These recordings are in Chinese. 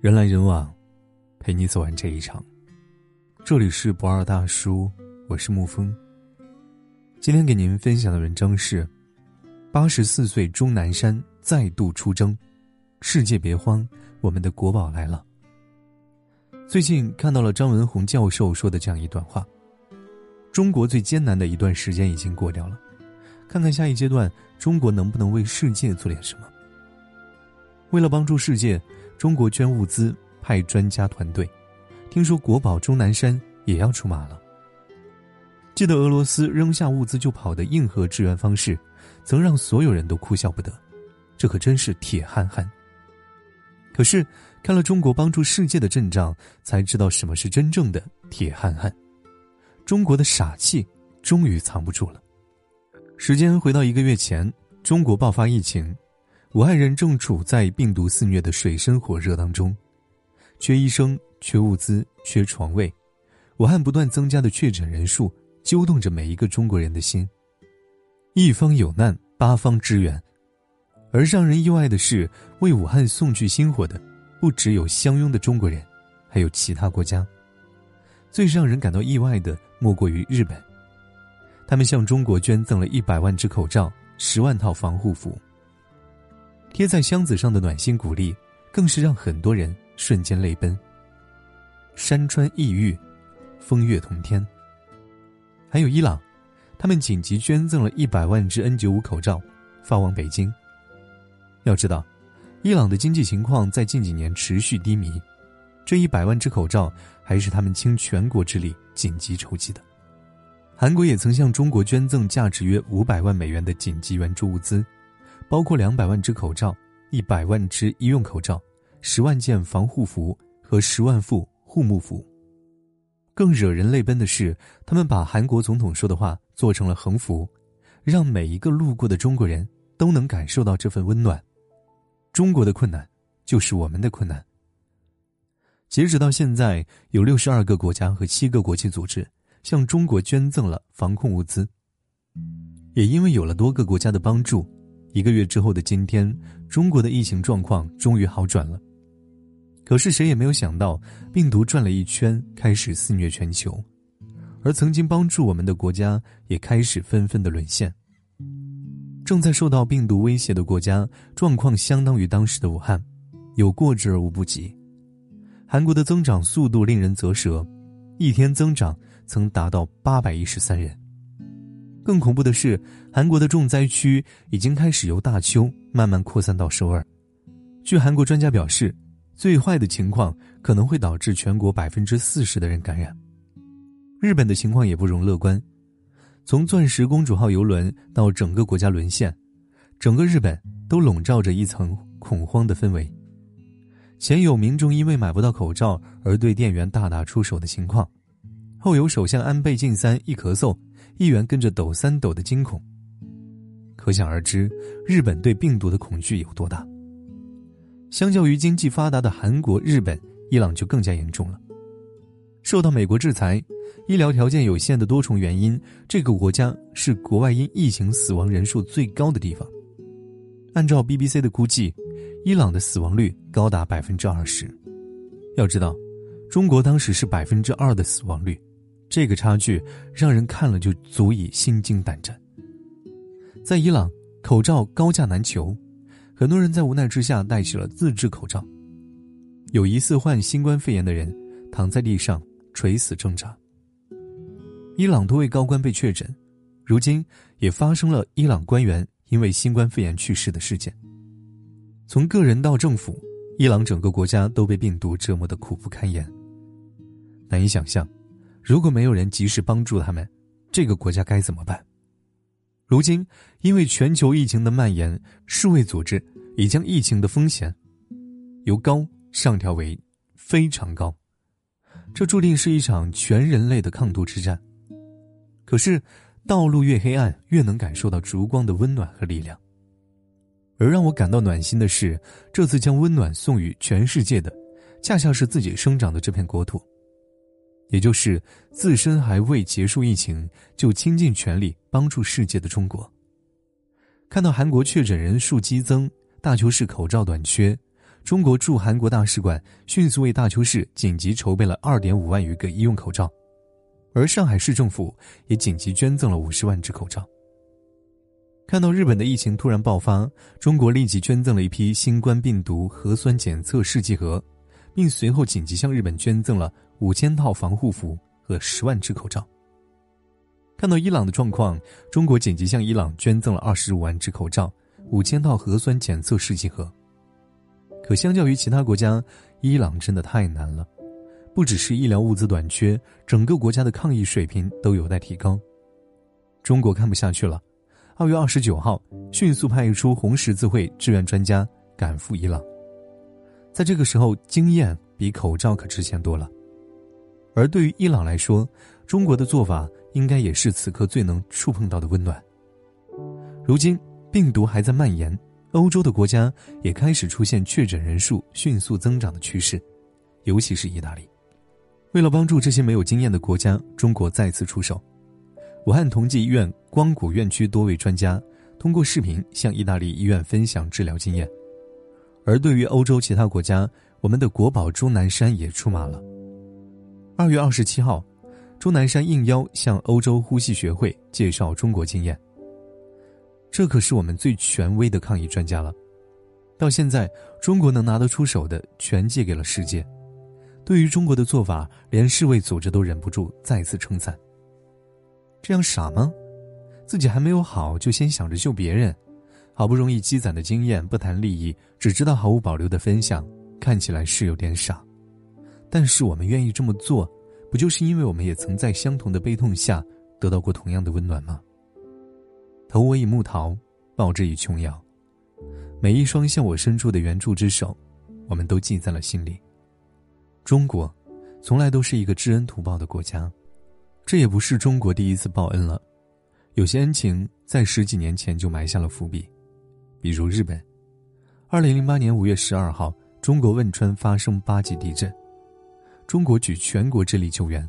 人来人往，陪你走完这一场。这里是不二大叔，我是沐风。今天给您分享的文章是：八十四岁钟南山再度出征，世界别慌，我们的国宝来了。最近看到了张文宏教授说的这样一段话：中国最艰难的一段时间已经过掉了，看看下一阶段中国能不能为世界做点什么。为了帮助世界。中国捐物资，派专家团队。听说国宝钟南山也要出马了。记得俄罗斯扔下物资就跑的硬核支援方式，曾让所有人都哭笑不得。这可真是铁憨憨。可是看了中国帮助世界的阵仗，才知道什么是真正的铁憨憨。中国的傻气终于藏不住了。时间回到一个月前，中国爆发疫情。武汉人正处在病毒肆虐的水深火热当中，缺医生、缺物资、缺床位，武汉不断增加的确诊人数揪动着每一个中国人的心。一方有难，八方支援，而让人意外的是，为武汉送去薪火的，不只有相拥的中国人，还有其他国家。最让人感到意外的，莫过于日本，他们向中国捐赠了一百万只口罩、十万套防护服。贴在箱子上的暖心鼓励，更是让很多人瞬间泪奔。山川异域，风月同天。还有伊朗，他们紧急捐赠了一百万只 N95 口罩，发往北京。要知道，伊朗的经济情况在近几年持续低迷，这一百万只口罩还是他们倾全国之力紧急筹集的。韩国也曾向中国捐赠价值约五百万美元的紧急援助物资。包括两百万只口罩、一百万只医用口罩、十万件防护服和十万副护目服。更惹人泪奔的是，他们把韩国总统说的话做成了横幅，让每一个路过的中国人都能感受到这份温暖。中国的困难，就是我们的困难。截止到现在，有六十二个国家和七个国际组织向中国捐赠了防控物资。也因为有了多个国家的帮助。一个月之后的今天，中国的疫情状况终于好转了。可是谁也没有想到，病毒转了一圈，开始肆虐全球，而曾经帮助我们的国家也开始纷纷的沦陷。正在受到病毒威胁的国家，状况相当于当时的武汉，有过之而无不及。韩国的增长速度令人啧舌，一天增长曾达到八百一十三人。更恐怖的是，韩国的重灾区已经开始由大邱慢慢扩散到首尔。据韩国专家表示，最坏的情况可能会导致全国百分之四十的人感染。日本的情况也不容乐观，从钻石公主号游轮到整个国家沦陷，整个日本都笼罩着一层恐慌的氛围。前有民众因为买不到口罩而对店员大打出手的情况，后有首相安倍晋三一咳嗽。议员跟着抖三抖的惊恐，可想而知，日本对病毒的恐惧有多大。相较于经济发达的韩国、日本、伊朗就更加严重了。受到美国制裁，医疗条件有限的多重原因，这个国家是国外因疫情死亡人数最高的地方。按照 BBC 的估计，伊朗的死亡率高达百分之二十。要知道，中国当时是百分之二的死亡率。这个差距让人看了就足以心惊胆战。在伊朗，口罩高价难求，很多人在无奈之下戴起了自制口罩。有疑似患新冠肺炎的人躺在地上垂死挣扎。伊朗多位高官被确诊，如今也发生了伊朗官员因为新冠肺炎去世的事件。从个人到政府，伊朗整个国家都被病毒折磨得苦不堪言。难以想象。如果没有人及时帮助他们，这个国家该怎么办？如今，因为全球疫情的蔓延，世卫组织已将疫情的风险由高上调为非常高，这注定是一场全人类的抗毒之战。可是，道路越黑暗，越能感受到烛光的温暖和力量。而让我感到暖心的是，这次将温暖送予全世界的，恰恰是自己生长的这片国土。也就是自身还未结束疫情，就倾尽全力帮助世界的中国。看到韩国确诊人数激增，大邱市口罩短缺，中国驻韩国大使馆迅速为大邱市紧急筹备了二点五万余个医用口罩，而上海市政府也紧急捐赠了五十万只口罩。看到日本的疫情突然爆发，中国立即捐赠了一批新冠病毒核酸检测试剂盒，并随后紧急向日本捐赠了五千套防护服和十万只口罩。看到伊朗的状况，中国紧急向伊朗捐赠了二十五万只口罩、五千套核酸检测试剂盒。可相较于其他国家，伊朗真的太难了，不只是医疗物资短缺，整个国家的抗疫水平都有待提高。中国看不下去了。二月二十九号，迅速派出红十字会志愿专家赶赴伊朗。在这个时候，经验比口罩可值钱多了。而对于伊朗来说，中国的做法应该也是此刻最能触碰到的温暖。如今，病毒还在蔓延，欧洲的国家也开始出现确诊人数迅速增长的趋势，尤其是意大利。为了帮助这些没有经验的国家，中国再次出手。武汉同济医院光谷院区多位专家通过视频向意大利医院分享治疗经验，而对于欧洲其他国家，我们的国宝钟南山也出马了。二月二十七号，钟南山应邀向欧洲呼吸学会介绍中国经验。这可是我们最权威的抗疫专家了，到现在中国能拿得出手的全借给了世界。对于中国的做法，连世卫组织都忍不住再次称赞。这样傻吗？自己还没有好，就先想着救别人，好不容易积攒的经验，不谈利益，只知道毫无保留的分享，看起来是有点傻。但是我们愿意这么做，不就是因为我们也曾在相同的悲痛下得到过同样的温暖吗？投我以木桃，报之以琼瑶。每一双向我伸出的援助之手，我们都记在了心里。中国，从来都是一个知恩图报的国家。这也不是中国第一次报恩了，有些恩情在十几年前就埋下了伏笔，比如日本。二零零八年五月十二号，中国汶川发生八级地震，中国举全国之力救援，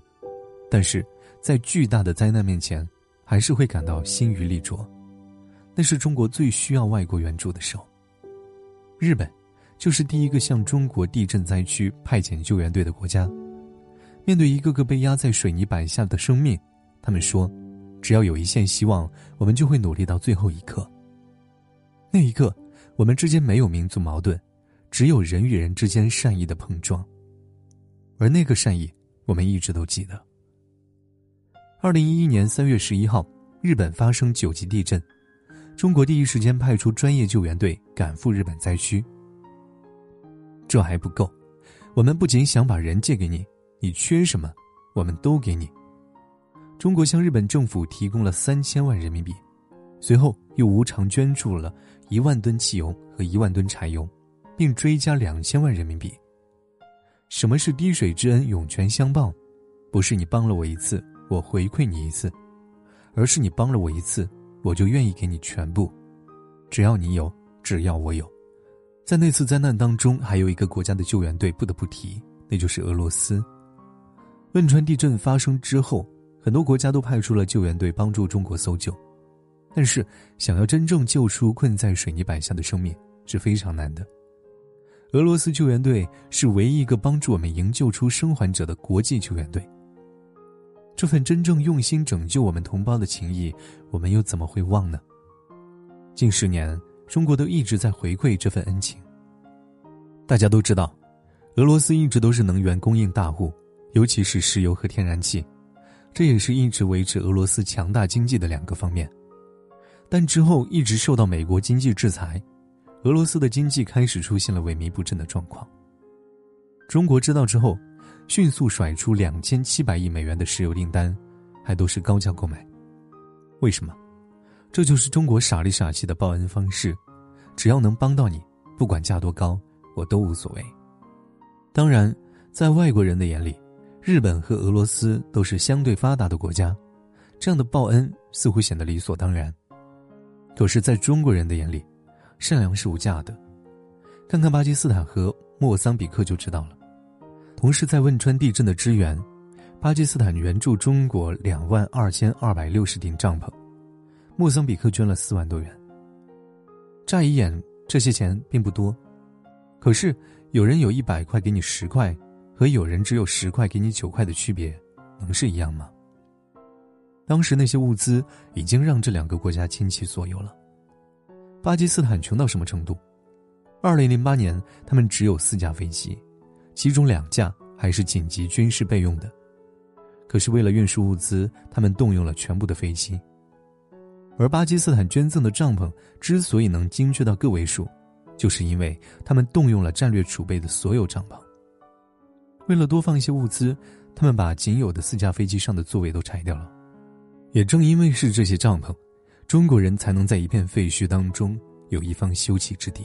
但是在巨大的灾难面前，还是会感到心余力拙。那是中国最需要外国援助的时候。日本，就是第一个向中国地震灾区派遣救援队的国家。面对一个个被压在水泥板下的生命，他们说：“只要有一线希望，我们就会努力到最后一刻。”那一刻，我们之间没有民族矛盾，只有人与人之间善意的碰撞。而那个善意，我们一直都记得。二零一一年三月十一号，日本发生九级地震，中国第一时间派出专业救援队赶赴日本灾区。这还不够，我们不仅想把人借给你。你缺什么，我们都给你。中国向日本政府提供了三千万人民币，随后又无偿捐助了一万吨汽油和一万吨柴油，并追加两千万人民币。什么是滴水之恩，涌泉相报？不是你帮了我一次，我回馈你一次，而是你帮了我一次，我就愿意给你全部。只要你有，只要我有。在那次灾难当中，还有一个国家的救援队不得不提，那就是俄罗斯。汶川地震发生之后，很多国家都派出了救援队帮助中国搜救，但是想要真正救出困在水泥板下的生命是非常难的。俄罗斯救援队是唯一一个帮助我们营救出生还者的国际救援队。这份真正用心拯救我们同胞的情谊，我们又怎么会忘呢？近十年，中国都一直在回馈这份恩情。大家都知道，俄罗斯一直都是能源供应大户。尤其是石油和天然气，这也是一直维持俄罗斯强大经济的两个方面。但之后一直受到美国经济制裁，俄罗斯的经济开始出现了萎靡不振的状况。中国知道之后，迅速甩出两千七百亿美元的石油订单，还都是高价购买。为什么？这就是中国傻里傻气的报恩方式，只要能帮到你，不管价多高，我都无所谓。当然，在外国人的眼里。日本和俄罗斯都是相对发达的国家，这样的报恩似乎显得理所当然。可是，在中国人的眼里，善良是无价的。看看巴基斯坦和莫桑比克就知道了。同时，在汶川地震的支援，巴基斯坦援助中国两万二千二百六十顶帐篷，莫桑比克捐了四万多元。乍一眼，这些钱并不多，可是，有人有一百块给你十块，和有人只有十块给你九块的区别，能是一样吗？当时那些物资已经让这两个国家倾其所有了。巴基斯坦穷到什么程度？二零零八年，他们只有四架飞机，其中两架还是紧急军事备用的。可是为了运输物资，他们动用了全部的飞机。而巴基斯坦捐赠的帐篷之所以能精确到个位数，就是因为他们动用了战略储备的所有帐篷。为了多放一些物资，他们把仅有的四架飞机上的座位都拆掉了。也正因为是这些帐篷，中国人才能在一片废墟当中有一方休憩之地。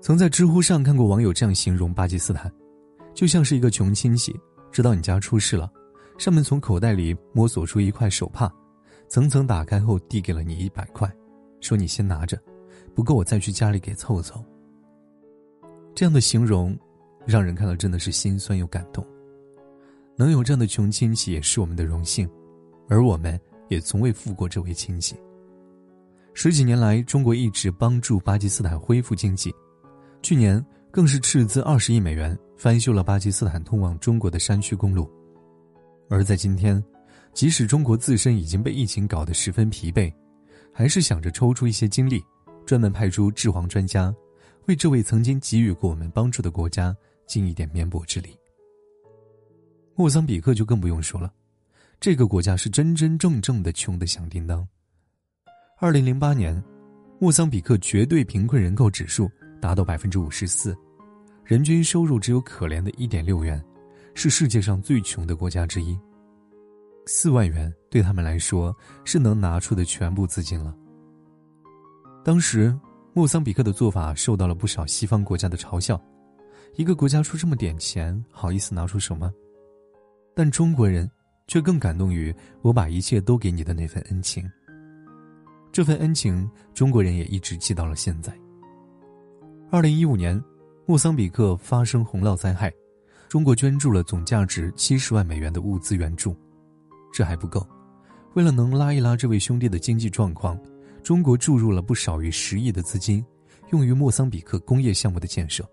曾在知乎上看过网友这样形容巴基斯坦，就像是一个穷亲戚知道你家出事了，上面从口袋里摸索出一块手帕。层层打开后，递给了你一百块，说：“你先拿着，不够我再去家里给凑凑。”这样的形容，让人看了真的是心酸又感动。能有这样的穷亲戚也是我们的荣幸，而我们也从未负过这位亲戚。十几年来，中国一直帮助巴基斯坦恢复经济，去年更是斥资二十亿美元翻修了巴基斯坦通往中国的山区公路。而在今天。即使中国自身已经被疫情搞得十分疲惫，还是想着抽出一些精力，专门派出治黄专家，为这位曾经给予过我们帮助的国家尽一点绵薄之力。莫桑比克就更不用说了，这个国家是真真正正的穷得响叮当。二零零八年，莫桑比克绝对贫困人口指数达到百分之五十四，人均收入只有可怜的一点六元，是世界上最穷的国家之一。四万元对他们来说是能拿出的全部资金了。当时，莫桑比克的做法受到了不少西方国家的嘲笑：一个国家出这么点钱，好意思拿出手吗？但中国人却更感动于我把一切都给你的那份恩情。这份恩情，中国人也一直记到了现在。二零一五年，莫桑比克发生洪涝灾害，中国捐助了总价值七十万美元的物资援助。这还不够，为了能拉一拉这位兄弟的经济状况，中国注入了不少于十亿的资金，用于莫桑比克工业项目的建设。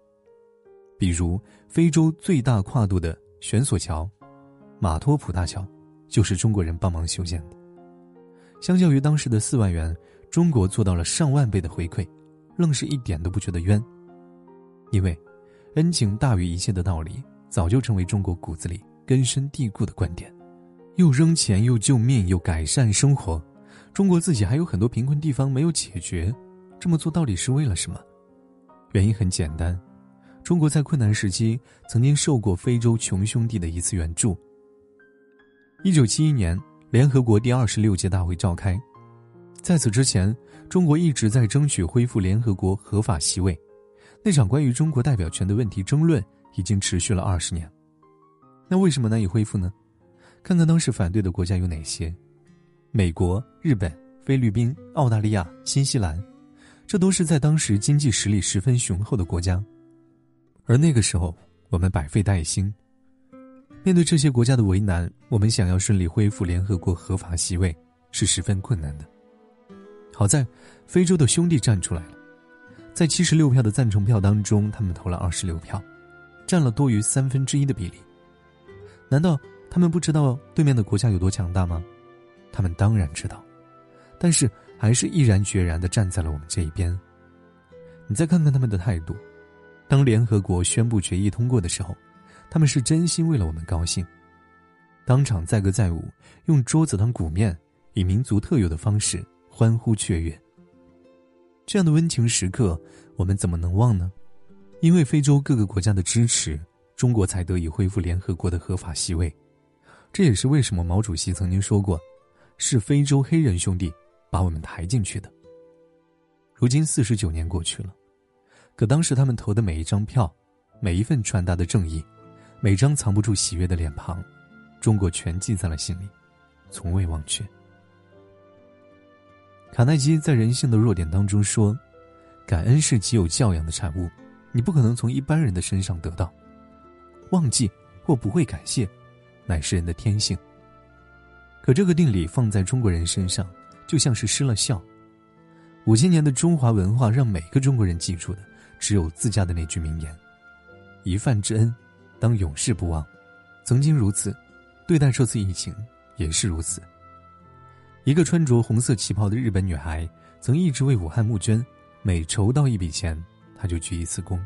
比如，非洲最大跨度的悬索桥——马托普大桥，就是中国人帮忙修建的。相较于当时的四万元，中国做到了上万倍的回馈，愣是一点都不觉得冤。因为，恩情大于一切的道理，早就成为中国骨子里根深蒂固的观点。又扔钱，又救命，又改善生活，中国自己还有很多贫困地方没有解决，这么做到底是为了什么？原因很简单，中国在困难时期曾经受过非洲穷兄弟的一次援助。一九七一年，联合国第二十六届大会召开，在此之前，中国一直在争取恢复联合国合法席位，那场关于中国代表权的问题争论已经持续了二十年，那为什么难以恢复呢？看看当时反对的国家有哪些：美国、日本、菲律宾、澳大利亚、新西兰，这都是在当时经济实力十分雄厚的国家。而那个时候，我们百废待兴。面对这些国家的为难，我们想要顺利恢复联合国合法席位是十分困难的。好在，非洲的兄弟站出来了，在七十六票的赞成票当中，他们投了二十六票，占了多于三分之一的比例。难道？他们不知道对面的国家有多强大吗？他们当然知道，但是还是毅然决然的站在了我们这一边。你再看看他们的态度，当联合国宣布决议通过的时候，他们是真心为了我们高兴，当场载歌载舞，用桌子当鼓面，以民族特有的方式欢呼雀跃。这样的温情时刻，我们怎么能忘呢？因为非洲各个国家的支持，中国才得以恢复联合国的合法席位。这也是为什么毛主席曾经说过：“是非洲黑人兄弟把我们抬进去的。”如今四十九年过去了，可当时他们投的每一张票，每一份传达的正义，每张藏不住喜悦的脸庞，中国全记在了心里，从未忘却。卡耐基在《人性的弱点》当中说：“感恩是极有教养的产物，你不可能从一般人的身上得到。忘记或不会感谢。”乃是人的天性。可这个定理放在中国人身上，就像是失了效。五千年的中华文化让每个中国人记住的，只有自家的那句名言：“一饭之恩，当永世不忘。”曾经如此，对待这次疫情也是如此。一个穿着红色旗袍的日本女孩曾一直为武汉募捐，每筹到一笔钱，她就鞠一次躬。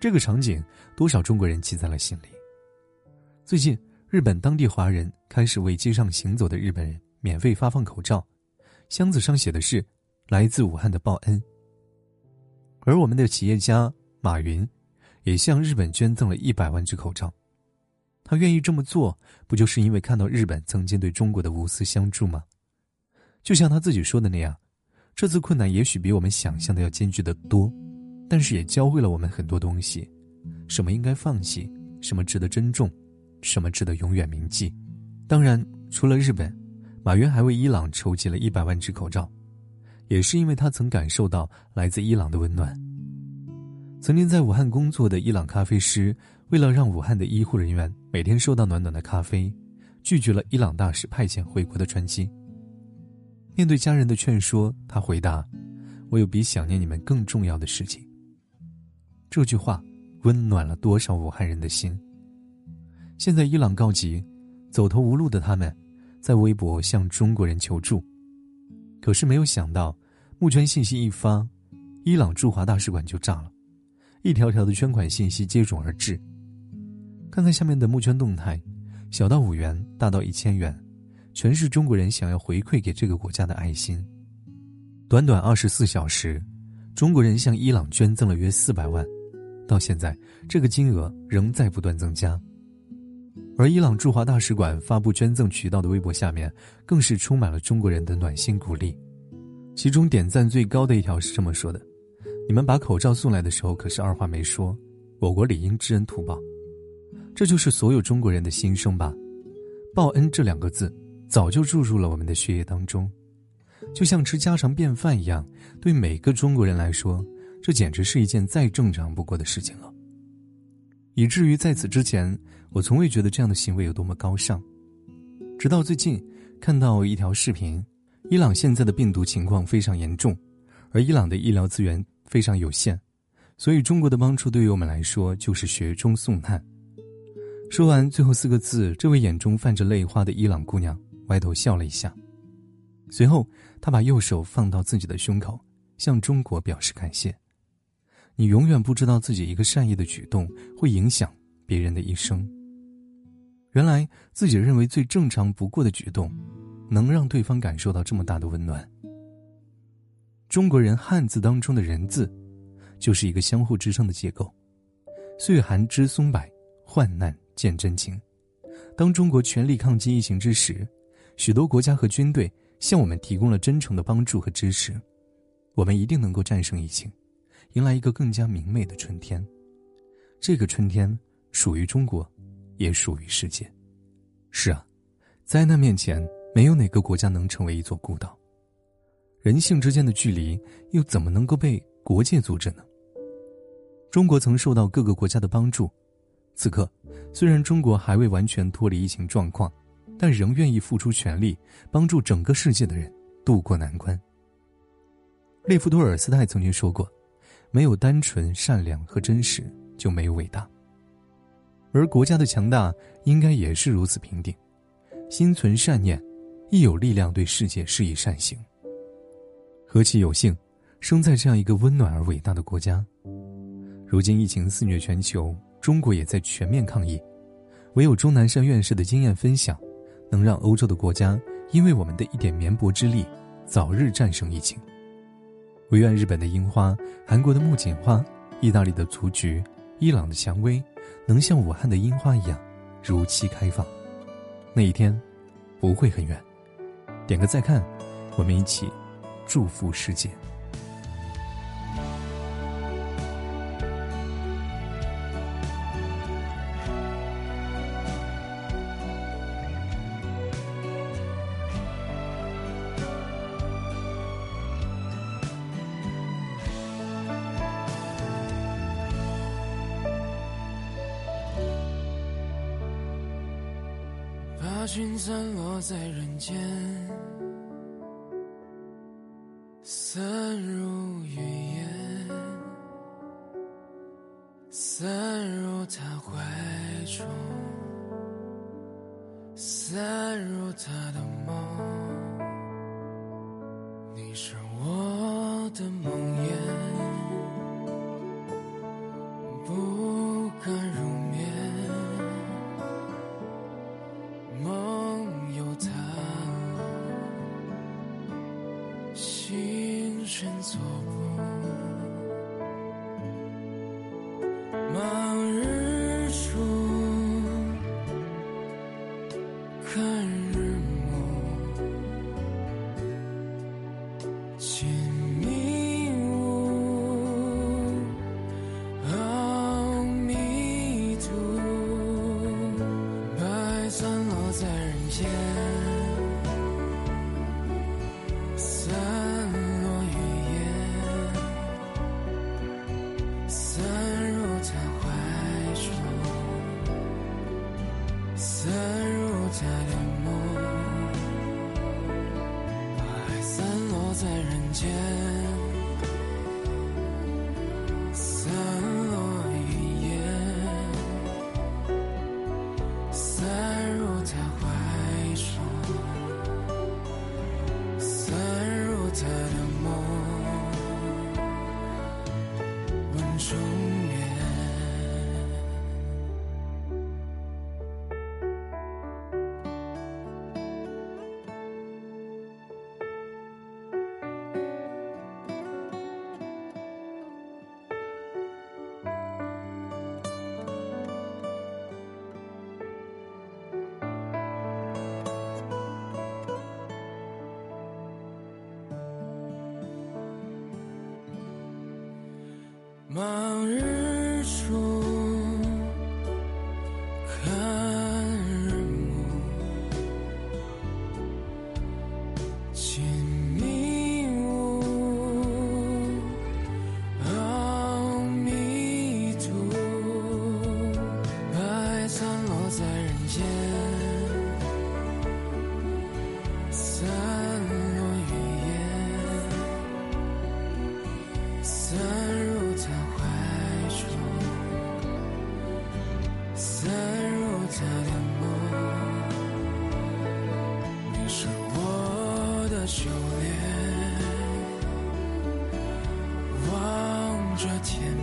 这个场景，多少中国人记在了心里。最近，日本当地华人开始为街上行走的日本人免费发放口罩，箱子上写的是“来自武汉的报恩”。而我们的企业家马云，也向日本捐赠了一百万只口罩。他愿意这么做，不就是因为看到日本曾经对中国的无私相助吗？就像他自己说的那样，这次困难也许比我们想象的要艰巨得多，但是也教会了我们很多东西：什么应该放弃，什么值得珍重，什么值得永远铭记。当然，除了日本，马云还为伊朗筹集了一百万只口罩，也是因为他曾感受到来自伊朗的温暖。曾经在武汉工作的伊朗咖啡师。为了让武汉的医护人员每天收到暖暖的咖啡，拒绝了伊朗大使派遣回国的专机。面对家人的劝说，他回答：“我有比想念你们更重要的事情。”这句话温暖了多少武汉人的心。现在伊朗告急，走投无路的他们，在微博向中国人求助。可是没有想到，募捐信息一发，伊朗驻华大使馆就炸了，一条条的捐款信息接踵而至。看看下面的募捐动态，小到五元，大到一千元，全是中国人想要回馈给这个国家的爱心。短短二十四小时，中国人向伊朗捐赠了约四百万，到现在这个金额仍在不断增加。而伊朗驻华大使馆发布捐赠渠道的微博下面，更是充满了中国人的暖心鼓励。其中点赞最高的一条是这么说的：“你们把口罩送来的时候，可是二话没说，我国理应知恩图报。”这就是所有中国人的心声吧，报恩这两个字早就注入了我们的血液当中，就像吃家常便饭一样，对每个中国人来说，这简直是一件再正常不过的事情了。以至于在此之前，我从未觉得这样的行为有多么高尚，直到最近看到一条视频，伊朗现在的病毒情况非常严重，而伊朗的医疗资源非常有限，所以中国的帮助对于我们来说就是雪中送炭。说完最后四个字，这位眼中泛着泪花的伊朗姑娘歪头笑了一下，随后她把右手放到自己的胸口，向中国表示感谢。你永远不知道自己一个善意的举动会影响别人的一生。原来自己认为最正常不过的举动，能让对方感受到这么大的温暖。中国人汉字当中的人字，就是一个相互支撑的结构。岁寒知松柏，患难。见真情。当中国全力抗击疫情之时，许多国家和军队向我们提供了真诚的帮助和支持。我们一定能够战胜疫情，迎来一个更加明媚的春天。这个春天属于中国，也属于世界。是啊，灾难面前，没有哪个国家能成为一座孤岛。人性之间的距离，又怎么能够被国界阻止呢？中国曾受到各个国家的帮助。此刻，虽然中国还未完全脱离疫情状况，但仍愿意付出全力，帮助整个世界的人渡过难关。列夫·托尔斯泰曾经说过：“没有单纯、善良和真实，就没有伟大。”而国家的强大，应该也是如此平定。心存善念，亦有力量对世界施以善行。何其有幸，生在这样一个温暖而伟大的国家。如今疫情肆虐全球。中国也在全面抗疫，唯有钟南山院士的经验分享，能让欧洲的国家因为我们的一点绵薄之力，早日战胜疫情。唯愿日本的樱花、韩国的木槿花、意大利的雏菊、伊朗的蔷薇，能像武汉的樱花一样，如期开放。那一天，不会很远。点个再看，我们一起祝福世界。把心散落在人间，陷入他的梦，你是我的梦魇，不敢入眠，梦有他，心神错。散如大烟雾，把爱散落在人间。这天。